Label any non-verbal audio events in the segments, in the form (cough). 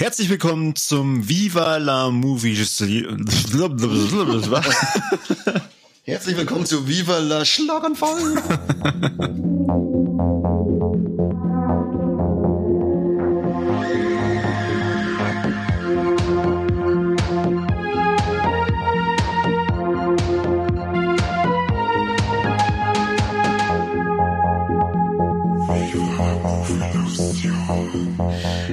Herzlich willkommen zum Viva la Movie. (laughs) Herzlich willkommen zu Viva la Schlaganfall. (laughs)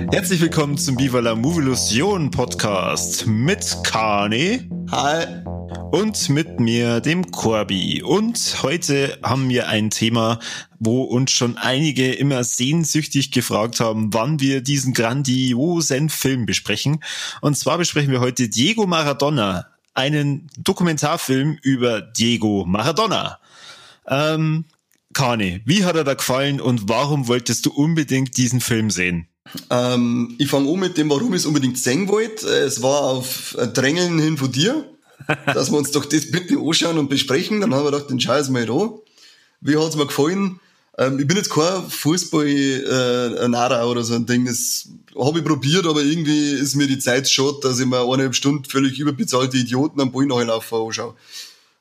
Herzlich willkommen zum Viva la Movilusion Podcast mit Kane. Hi. Und mit mir, dem Corby. Und heute haben wir ein Thema, wo uns schon einige immer sehnsüchtig gefragt haben, wann wir diesen grandiosen Film besprechen. Und zwar besprechen wir heute Diego Maradona, einen Dokumentarfilm über Diego Maradona. Ähm, Kane, wie hat er da gefallen und warum wolltest du unbedingt diesen Film sehen? Ähm, ich fange an mit dem, warum ich es unbedingt sehen wollte. Es war auf Drängeln hin von dir, (laughs) dass wir uns doch das bitte anschauen und besprechen. Dann haben wir gedacht, den scheiß mal da. Wie hat's mir gefallen? Ähm, ich bin jetzt kein Fußball-Nara äh, oder so ein Ding. Das habe ich probiert, aber irgendwie ist mir die Zeit schon, dass ich mir eineinhalb Stunden völlig überbezahlte Idioten am Ball nachlaufen anschaue.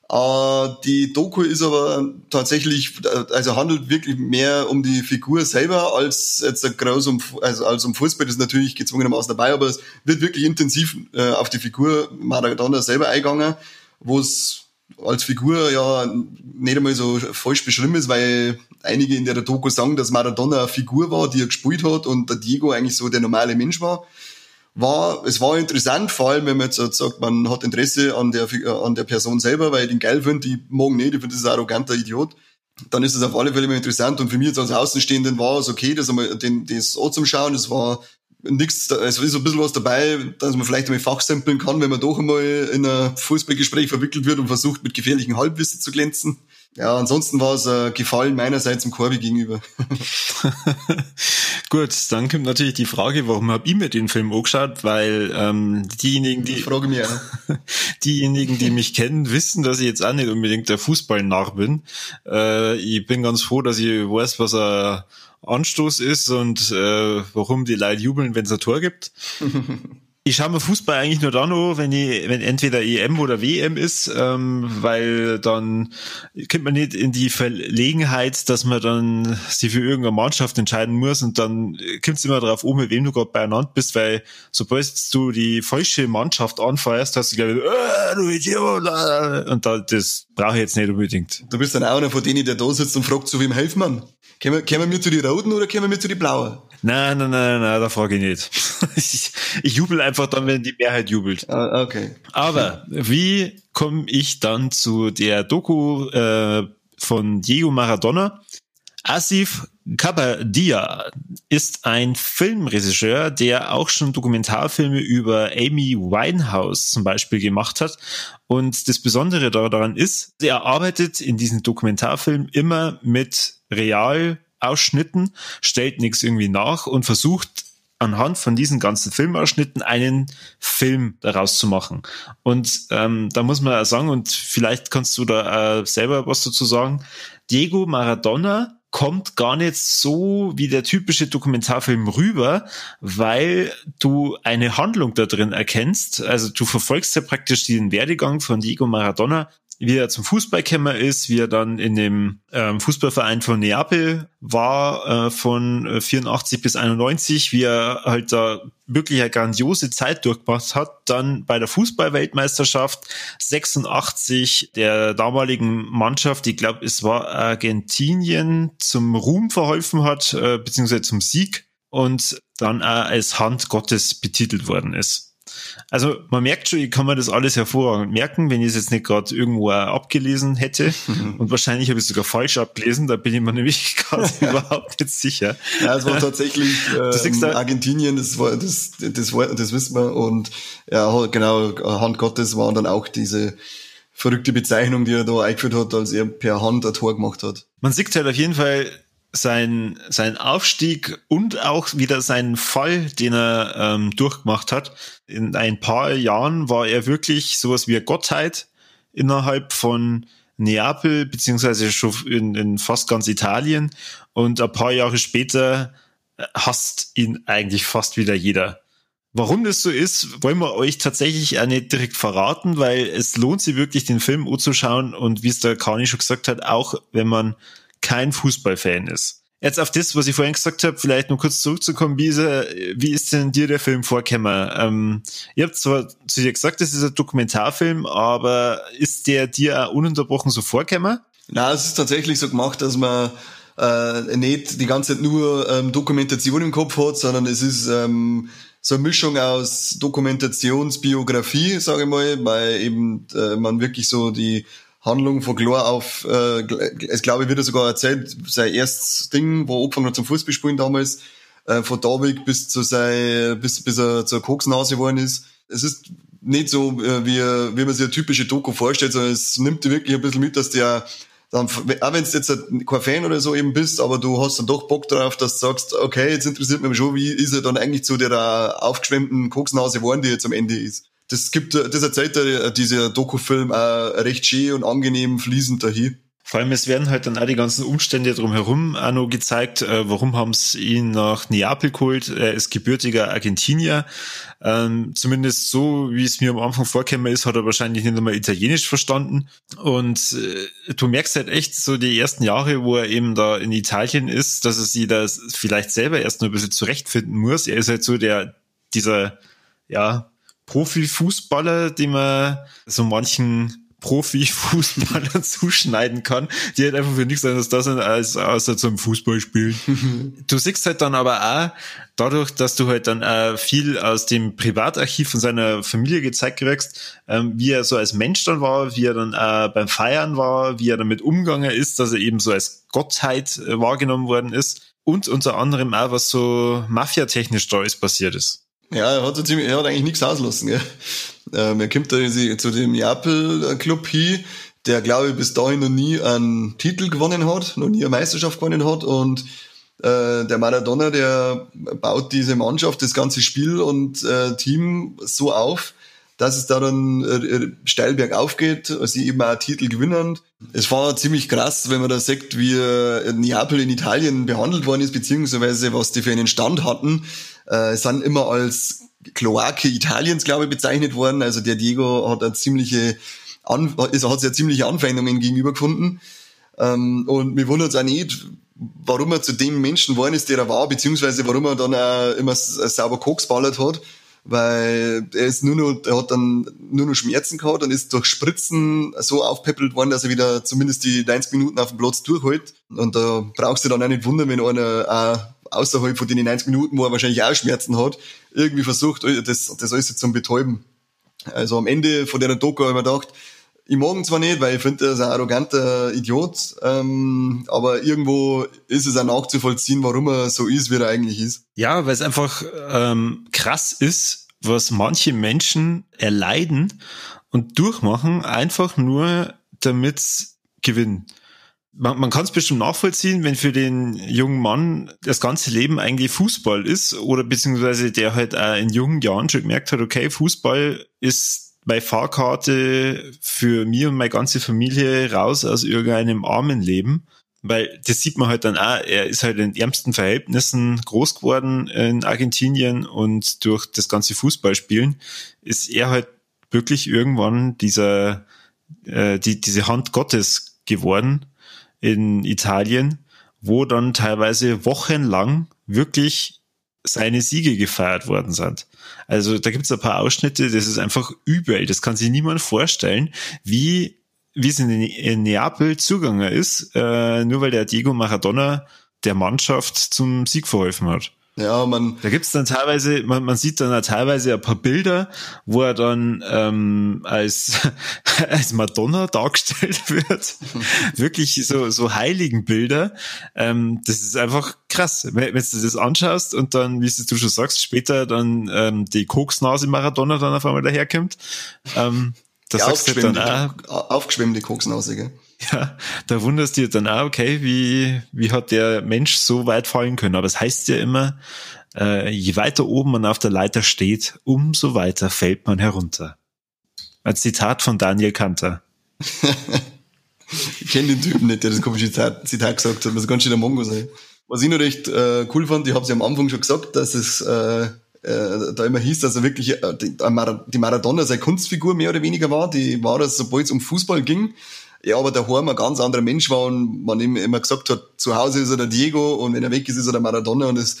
Äh, die Doku ist aber tatsächlich, also handelt wirklich mehr um die Figur selber als jetzt groß um, also als um Fußball. Das ist natürlich gezwungenermaßen dabei, aber es wird wirklich intensiv äh, auf die Figur Maradona selber eingegangen, wo es als Figur ja nicht einmal so falsch beschrieben ist, weil einige in der Doku sagen, dass Maradona eine Figur war, die er gespielt hat und der Diego eigentlich so der normale Mensch war war, es war interessant, vor allem wenn man jetzt sagt, man hat Interesse an der, an der Person selber, weil ich den geil finde, die morgen nicht, ich finde das ein arroganter Idiot. Dann ist es auf alle Fälle immer interessant und für mich jetzt als Außenstehenden war es okay, das einmal, den, das anzuschauen, es war nichts, also ist ein bisschen was dabei, dass man vielleicht einmal fachsimpeln kann, wenn man doch einmal in ein Fußballgespräch verwickelt wird und versucht, mit gefährlichen Halbwissen zu glänzen. Ja, ansonsten war es ein Gefallen meinerseits im Korbi gegenüber. (laughs) Gut, dann kommt natürlich die Frage, warum hab ich mir den Film angeschaut? Weil ähm, diejenigen, die frage mich (laughs) diejenigen, die mich kennen, wissen, dass ich jetzt auch nicht unbedingt der Fußballnach bin. Äh, ich bin ganz froh, dass ich weiß, was ein Anstoß ist und äh, warum die Leute jubeln, wenn es ein Tor gibt. (laughs) Ich schaue mir Fußball eigentlich nur dann an, wenn ich, wenn entweder EM oder WM ist, ähm, weil dann kommt man nicht in die Verlegenheit, dass man dann sich für irgendeine Mannschaft entscheiden muss und dann kommt es immer darauf um, mit wem du gerade beieinander bist, weil sobald du die falsche Mannschaft anfeuerst, hast du gleich äh, du Idiot, und da, das brauche ich jetzt nicht unbedingt. Du bist dann auch einer von denen, der da sitzt und fragt, zu wem helfen man? Können wir, wir zu die Roten oder können wir zu die Blauen? Nein, nein, nein, nein, da frage ich nicht. (laughs) ich, ich jubel einfach dann, wenn die Mehrheit jubelt. Ah, okay. Aber wie komme ich dann zu der Doku äh, von Diego Maradona? Asif Kabadia ist ein Filmregisseur, der auch schon Dokumentarfilme über Amy Winehouse zum Beispiel gemacht hat. Und das Besondere daran ist, er arbeitet in diesem Dokumentarfilm immer mit Realausschnitten, stellt nichts irgendwie nach und versucht anhand von diesen ganzen Filmausschnitten einen Film daraus zu machen. Und ähm, da muss man sagen, und vielleicht kannst du da äh, selber was dazu sagen, Diego Maradona kommt gar nicht so wie der typische Dokumentarfilm rüber, weil du eine Handlung da drin erkennst. Also du verfolgst ja praktisch den Werdegang von Diego Maradona wie er zum Fußballkämmer ist, wie er dann in dem ähm, Fußballverein von Neapel war, äh, von 84 äh, bis 91, wie er halt da wirklich eine grandiose Zeit durchgemacht hat, dann bei der Fußballweltmeisterschaft 86 der damaligen Mannschaft, ich glaube, es war Argentinien, zum Ruhm verholfen hat, äh, beziehungsweise zum Sieg und dann auch als Hand Gottes betitelt worden ist. Also man merkt schon, ich kann mir das alles hervorragend merken, wenn ich es jetzt nicht gerade irgendwo abgelesen hätte. (laughs) Und wahrscheinlich habe ich es sogar falsch abgelesen, da bin ich mir (laughs) nämlich gerade überhaupt nicht sicher. Ja, es war tatsächlich (laughs) ähm, Argentinien, das war das, das, war, das wissen wir. Und ja, genau, Hand Gottes waren dann auch diese verrückte Bezeichnung, die er da eingeführt hat, als er per Hand ein Tor gemacht hat. Man sieht halt auf jeden Fall, sein, sein Aufstieg und auch wieder seinen Fall, den er ähm, durchgemacht hat. In ein paar Jahren war er wirklich sowas wie Gottheit innerhalb von Neapel, beziehungsweise schon in, in fast ganz Italien. Und ein paar Jahre später hasst ihn eigentlich fast wieder jeder Warum das so ist, wollen wir euch tatsächlich auch nicht direkt verraten, weil es lohnt sich wirklich, den Film anzuschauen und wie es der Kani schon gesagt hat, auch wenn man kein Fußballfan ist. Jetzt auf das, was ich vorhin gesagt habe, vielleicht noch kurz zurückzukommen, wie ist, wie ist denn dir der Film vorgekommen? Ähm, ihr habt zwar zu dir gesagt, das ist ein Dokumentarfilm, aber ist der dir auch ununterbrochen so vorgekommen? Na, es ist tatsächlich so gemacht, dass man äh, nicht die ganze Zeit nur ähm, Dokumentation im Kopf hat, sondern es ist ähm, so eine Mischung aus Dokumentationsbiografie, sage ich mal, weil eben äh, man wirklich so die Handlung von klar auf, äh, es glaube ich, wird er sogar erzählt, sein erstes Ding, wo er angefangen hat zum Fußballspielen damals, äh, von David bis zu sein, bis, bis er zur Koksnase geworden ist. Es ist nicht so, äh, wie, wie man sich eine typische Doku vorstellt, sondern es nimmt wirklich ein bisschen mit, dass der dann, auch wenn du jetzt kein Fan oder so eben bist, aber du hast dann doch Bock drauf, dass du sagst, okay, jetzt interessiert mich schon, wie ist er dann eigentlich zu der aufgeschwemmten Koksnase geworden, die jetzt am Ende ist. Das gibt, das erzählt dieser Dokufilm auch recht schön und angenehm fließend dahin. Vor allem, es werden halt dann auch die ganzen Umstände drumherum auch noch gezeigt. Äh, warum haben sie ihn nach Neapel geholt? Er ist gebürtiger Argentinier. Ähm, zumindest so, wie es mir am Anfang vorkäme, ist, hat er wahrscheinlich nicht einmal Italienisch verstanden. Und äh, du merkst halt echt so die ersten Jahre, wo er eben da in Italien ist, dass er sich da vielleicht selber erst noch ein bisschen zurechtfinden muss. Er ist halt so der, dieser, ja, Profifußballer, den man so manchen Profifußballer (laughs) zuschneiden kann, die halt einfach für nichts anderes da sind, als außer zum Fußball spielen. (laughs) du siehst halt dann aber auch, dadurch, dass du halt dann auch viel aus dem Privatarchiv von seiner Familie gezeigt kriegst, ähm, wie er so als Mensch dann war, wie er dann auch beim Feiern war, wie er damit umgegangen ist, dass er eben so als Gottheit äh, wahrgenommen worden ist und unter anderem auch, was so mafiatechnisch da ist passiert ist. Ja, er hat, so ziemlich, er hat eigentlich nichts auslassen. Gell? Ähm, er kommt da zu dem Neapel-Club hin, der, glaube ich, bis dahin noch nie einen Titel gewonnen hat, noch nie eine Meisterschaft gewonnen hat. Und äh, der Maradona, der baut diese Mannschaft, das ganze Spiel und äh, Team so auf, dass es da dann äh, steil bergauf geht, sie eben auch Titel gewinnen. Es war ziemlich krass, wenn man da sieht, wie äh, Neapel in Italien behandelt worden ist, beziehungsweise was die für einen Stand hatten äh, sind immer als Kloake Italiens, glaube ich, bezeichnet worden. Also der Diego hat eine ziemliche, An also hat sehr ziemliche Anfeindungen gegenüber gefunden. Ähm, und mir wundert es auch nicht, warum er zu dem Menschen geworden ist, der er war, beziehungsweise warum er dann auch immer sauber Koks ballert hat. Weil er ist nur noch, er hat dann nur noch Schmerzen gehabt und ist durch Spritzen so aufpeppelt worden, dass er wieder zumindest die 90 Minuten auf dem Platz durchhält. Und da brauchst du dann auch nicht wundern, wenn einer auch außerhalb von den 90 Minuten, wo er wahrscheinlich auch Schmerzen hat, irgendwie versucht, das, das alles zum Betäuben. Also am Ende von der Doku habe ich mir gedacht, ich mag ihn zwar nicht, weil ich finde, er ist ein arroganter Idiot, ähm, aber irgendwo ist es auch nachzuvollziehen, warum er so ist, wie er eigentlich ist. Ja, weil es einfach ähm, krass ist, was manche Menschen erleiden und durchmachen, einfach nur damit gewinnen man, man kann es bestimmt nachvollziehen, wenn für den jungen Mann das ganze Leben eigentlich Fußball ist oder beziehungsweise der halt auch in jungen Jahren schon gemerkt hat, okay, Fußball ist meine Fahrkarte für mir und meine ganze Familie raus aus irgendeinem armen Leben. Weil das sieht man halt dann auch, er ist halt in ärmsten Verhältnissen groß geworden in Argentinien und durch das ganze Fußballspielen ist er halt wirklich irgendwann dieser, äh, die, diese Hand Gottes geworden in Italien, wo dann teilweise wochenlang wirklich seine Siege gefeiert worden sind. Also da gibt es ein paar Ausschnitte, das ist einfach übel. Das kann sich niemand vorstellen, wie wie es in, in Neapel zugange ist, äh, nur weil der Diego Maradona der Mannschaft zum Sieg verholfen hat. Ja, man. Da gibt's dann teilweise, man, man sieht dann teilweise ein paar Bilder, wo er dann ähm, als, (laughs) als Madonna dargestellt (laughs) wird. Wirklich so, so heiligen Bilder. Ähm, das ist einfach krass. Wenn, wenn du das anschaust und dann, wie du schon sagst, später dann ähm, die Koksnase Maradona dann auf einmal daherkommt. Ähm, das sagst du dann auch. Aufgeschwemmte Koksnase, gell? (laughs) Ja, da wunderst du dir dann auch, okay, wie, wie hat der Mensch so weit fallen können? Aber es das heißt ja immer, äh, je weiter oben man auf der Leiter steht, umso weiter fällt man herunter. Ein Zitat von Daniel Kanter. (laughs) ich kenne den Typen nicht, der das komische Zitat, Zitat gesagt hat, muss ganz schön der Mongo sein. Was ich noch recht äh, cool fand, ich habe es ja am Anfang schon gesagt, dass es äh, äh, da immer hieß, dass er wirklich äh, die, die Maradona seine Kunstfigur mehr oder weniger war. Die war das, sobald es um Fußball ging. Ja, aber daheim ein ganz anderer Mensch war und man ihm immer gesagt hat, zu Hause ist er der Diego und wenn er weg ist, ist er der Maradona und das,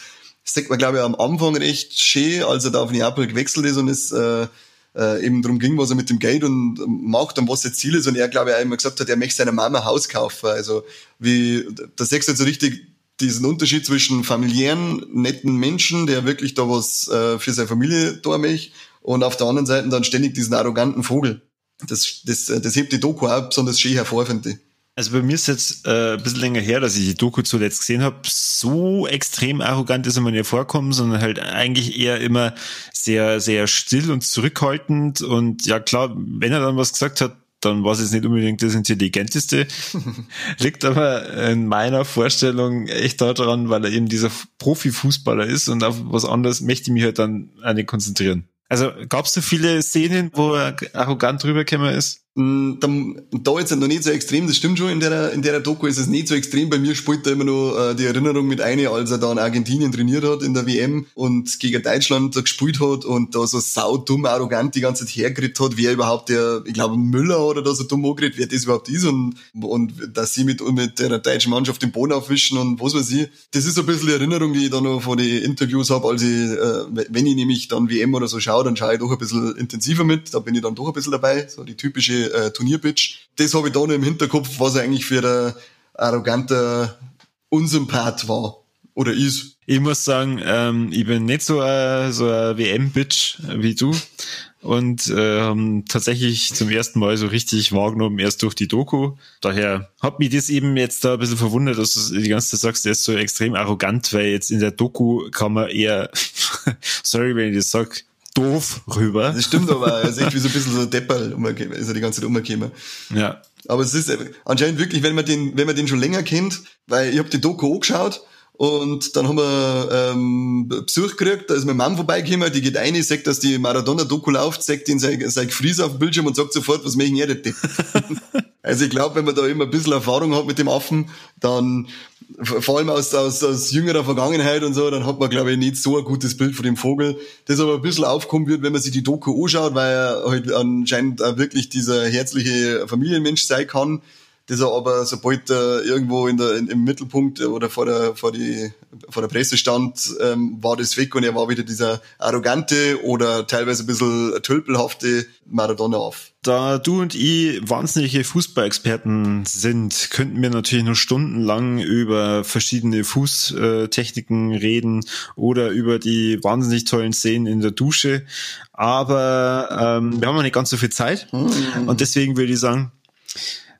das sagt man, glaube ich, am Anfang recht schön, als er da auf Neapel gewechselt ist und es äh, äh, eben darum ging, was er mit dem Geld und macht und was sein Ziel ist und er, glaube ich, auch immer gesagt hat, er möchte seiner Mama ein Haus kaufen. Also wie, da sechst du jetzt so richtig diesen Unterschied zwischen familiären, netten Menschen, der wirklich da was äh, für seine Familie da möchte und auf der anderen Seite dann ständig diesen arroganten Vogel. Das, das, das hebt die Doku auch besonders schön hervor, finde ich. Also bei mir ist jetzt äh, ein bisschen länger her, dass ich die Doku zuletzt gesehen habe. So extrem arrogant ist er mir nicht vorkommen, sondern halt eigentlich eher immer sehr, sehr still und zurückhaltend. Und ja klar, wenn er dann was gesagt hat, dann war es jetzt nicht unbedingt das Intelligenteste. (laughs) Liegt aber in meiner Vorstellung echt daran, weil er eben dieser Profifußballer ist und auf was anderes möchte ich mich halt dann auch nicht konzentrieren. Also es so viele Szenen, wo er arrogant rübergekommen ist? Mm, da, da jetzt noch nicht so extrem, das stimmt schon, in der, in der Doku ist es nicht so extrem. Bei mir spielt da immer noch äh, die Erinnerung mit ein, als er da in Argentinien trainiert hat in der WM und gegen Deutschland da gespielt hat und da so saudumm, arrogant die ganze Zeit hergeredet hat, wer überhaupt der, ich glaube Müller oder da so dumm angeredet, wer das überhaupt ist und, und dass sie mit, mit der deutschen Mannschaft den Boden aufwischen und was weiß ich. Das ist so ein bisschen die Erinnerung, die ich da noch von den Interviews habe, als ich, äh, wenn ich nämlich dann WM oder so schaue, dann schaue ich doch ein bisschen intensiver mit, da bin ich dann doch ein bisschen dabei, so die typische äh, Turnierpitch. Das habe ich da noch im Hinterkopf, was er eigentlich für der arrogante Unsympath war oder ist. Ich muss sagen, ähm, ich bin nicht so ein, so WM-Bitch wie du und äh, haben tatsächlich zum ersten Mal so richtig wahrgenommen, erst durch die Doku. Daher hat mich das eben jetzt da ein bisschen verwundert, dass du die ganze Zeit sagst, der ist so extrem arrogant, weil jetzt in der Doku kann man eher, (laughs) sorry, wenn ich das sag, doof rüber. Das stimmt aber, er ist echt wie so ein bisschen so Depperl, ist er die ganze Zeit umgekommen. Ja. Aber es ist anscheinend wirklich, wenn man den, wenn man den schon länger kennt, weil ich habe die Doku angeschaut und dann haben wir ähm, Besuch gekriegt, da ist meine Mom vorbeigekommen, die geht ein, sagt, dass die Maradona-Doku läuft, sagt den sein, sein Gefries auf dem Bildschirm und sagt sofort, was möchten ihr denn? (laughs) also ich glaube, wenn man da immer ein bisschen Erfahrung hat mit dem Affen, dann vor allem aus, aus, aus jüngerer Vergangenheit und so, dann hat man, glaube ich, nicht so ein gutes Bild von dem Vogel, das aber ein bisschen aufkommen wird, wenn man sich die Doku anschaut, weil er halt anscheinend auch wirklich dieser herzliche Familienmensch sein kann, das er aber sobald er irgendwo in der, in, im Mittelpunkt oder vor der, vor, die, vor der Presse stand, ähm, war das weg und er war wieder dieser arrogante oder teilweise ein bisschen tölpelhafte Maradona auf. Da du und ich wahnsinnige Fußballexperten sind, könnten wir natürlich noch stundenlang über verschiedene Fußtechniken reden oder über die wahnsinnig tollen Szenen in der Dusche. Aber ähm, wir haben noch nicht ganz so viel Zeit. Mhm. Und deswegen würde ich sagen,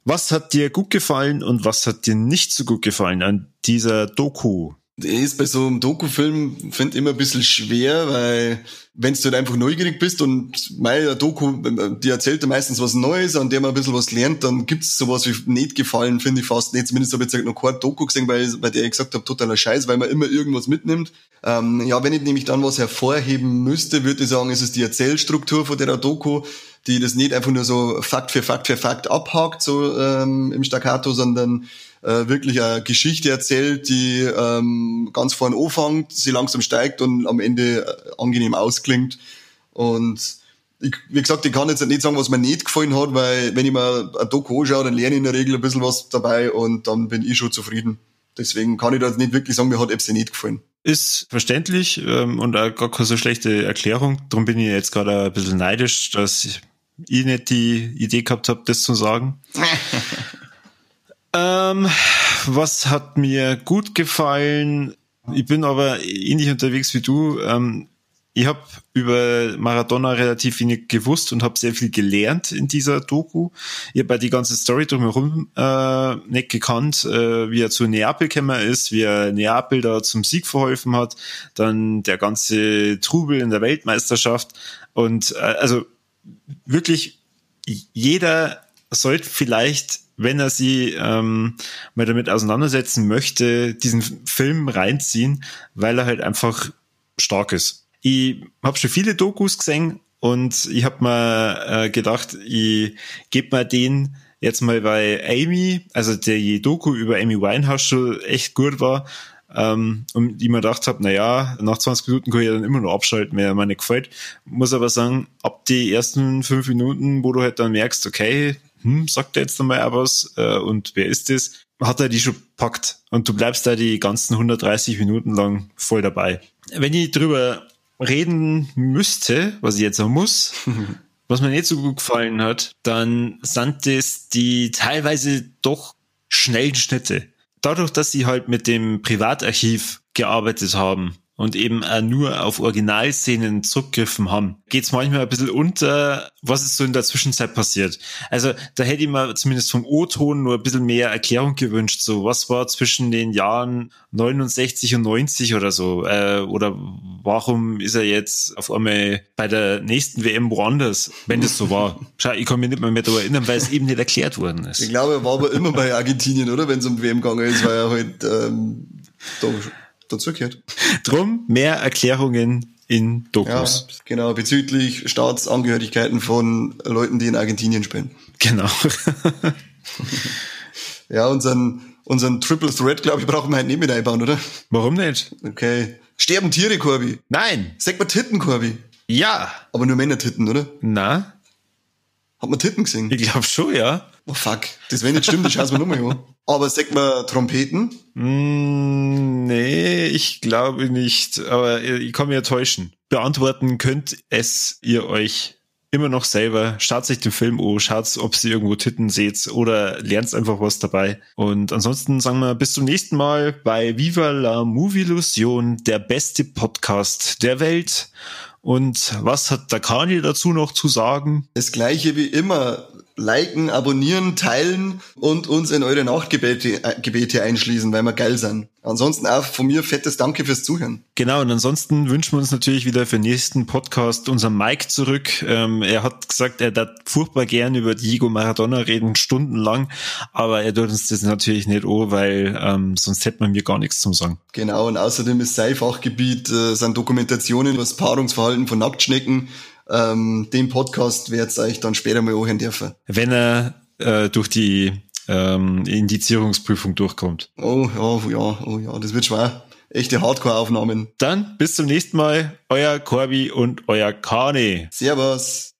was hat dir gut gefallen und was hat dir nicht so gut gefallen an dieser Doku? Ist bei so einem Doku-Film, finde ich immer ein bisschen schwer, weil wenn du halt einfach neugierig bist und meine Doku, die erzählt ja meistens was Neues, an dem man ein bisschen was lernt, dann gibt's sowas wie nicht gefallen, finde ich fast nicht. Zumindest habe ich jetzt noch keine Doku gesehen, weil, bei der ich gesagt habe, totaler Scheiß, weil man immer irgendwas mitnimmt. Ähm, ja, wenn ich nämlich dann was hervorheben müsste, würde ich sagen, ist es die Erzählstruktur von der Doku die das nicht einfach nur so Fakt für Fakt für Fakt abhakt, so ähm, im Staccato, sondern äh, wirklich eine Geschichte erzählt, die ähm, ganz vorne anfängt, sie langsam steigt und am Ende äh, angenehm ausklingt. Und ich, wie gesagt, ich kann jetzt nicht sagen, was mir nicht gefallen hat, weil wenn ich mir ein Doku anschaue, dann lerne ich in der Regel ein bisschen was dabei und dann bin ich schon zufrieden. Deswegen kann ich da jetzt nicht wirklich sagen, mir hat Epsi nicht gefallen. Ist verständlich ähm, und auch gar keine so schlechte Erklärung. Darum bin ich jetzt gerade ein bisschen neidisch, dass ich nicht die Idee gehabt habe, das zu sagen. (laughs) ähm, was hat mir gut gefallen? Ich bin aber ähnlich unterwegs wie du. Ähm, ich habe über Maradona relativ wenig gewusst und habe sehr viel gelernt in dieser Doku. Ich habe die ganze Story drumherum äh, nicht gekannt, äh, wie er zu Neapel gekommen ist, wie er Neapel da zum Sieg verholfen hat, dann der ganze Trubel in der Weltmeisterschaft und äh, also wirklich jeder sollte vielleicht, wenn er sie ähm, mal damit auseinandersetzen möchte, diesen Film reinziehen, weil er halt einfach stark ist. Ich habe schon viele Dokus gesehen und ich habe mir äh, gedacht, ich gebe mal den jetzt mal bei Amy, also der Doku über Amy Winehouse schon echt gut war, ähm, und ich mir gedacht habe, na ja, nach 20 Minuten kann ich dann immer noch abschalten, wenn mir nicht gefällt. Muss aber sagen, ab die ersten fünf Minuten, wo du halt dann merkst, okay, hm, sagt er jetzt nochmal auch was äh, und wer ist das? Hat er die schon packt und du bleibst da die ganzen 130 Minuten lang voll dabei. Wenn ich drüber reden müsste, was ich jetzt auch muss, (laughs) was mir nicht so gut gefallen hat, dann sind das die teilweise doch schnellen Schnitte. Dadurch, dass sie halt mit dem Privatarchiv gearbeitet haben und eben auch nur auf Originalszenen zurückgriffen haben, geht's manchmal ein bisschen unter, was ist so in der Zwischenzeit passiert. Also da hätte ich mir zumindest vom O-Ton nur ein bisschen mehr Erklärung gewünscht, so was war zwischen den Jahren 69 und 90 oder so, äh, oder warum ist er jetzt auf einmal bei der nächsten WM woanders, wenn das so war. (laughs) Schau, ich kann mich nicht mehr, mehr daran erinnern, weil es eben nicht erklärt worden ist. Ich glaube, er war aber immer bei Argentinien, oder? Wenn es um WM gegangen ist, weil er halt ähm, da dazugehört. Drum mehr Erklärungen in Dokus. Ja, genau, bezüglich Staatsangehörigkeiten von Leuten, die in Argentinien spielen. Genau. (laughs) ja, unseren, unseren Triple Threat, glaube ich, brauchen wir halt nicht mit einbauen, oder? Warum nicht? Okay. Sterben Tiere, Corby? Nein. Sag mal Titten, Corby. Ja. Aber nur Männer-Titten, oder? Na? Hat man Titten gesehen? Ich glaube schon, ja. Oh fuck. Das wenn nicht stimmt, das schauen wir nochmal an. Aber sag mal Trompeten? Mm, nee, ich glaube nicht. Aber ich kann mich ja täuschen. Beantworten könnt es ihr euch immer noch selber. Schaut euch den Film an, schaut, ob sie irgendwo Titten seht oder lernt einfach was dabei. Und ansonsten sagen wir bis zum nächsten Mal bei Viva la Movie Illusion, der beste Podcast der Welt. Und was hat der Kani dazu noch zu sagen? Das gleiche wie immer liken, abonnieren, teilen und uns in eure Nachtgebete äh, Gebete einschließen, weil wir geil sind. Ansonsten auch von mir fettes Danke fürs Zuhören. Genau, und ansonsten wünschen wir uns natürlich wieder für den nächsten Podcast unseren Mike zurück. Ähm, er hat gesagt, er darf furchtbar gern über Diego Maradona reden, stundenlang, aber er tut uns das natürlich nicht an, weil ähm, sonst hätte man mir gar nichts zum sagen. Genau, und außerdem ist sein Fachgebiet, äh, sind Dokumentationen über das Paarungsverhalten von Nacktschnecken, ähm, den Podcast werdet ihr euch dann später mal anhören dürfen. Wenn er äh, durch die ähm, Indizierungsprüfung durchkommt. Oh ja, ja, oh ja, das wird schwer. Echte Hardcore-Aufnahmen. Dann bis zum nächsten Mal, euer Corby und euer Kane. Servus.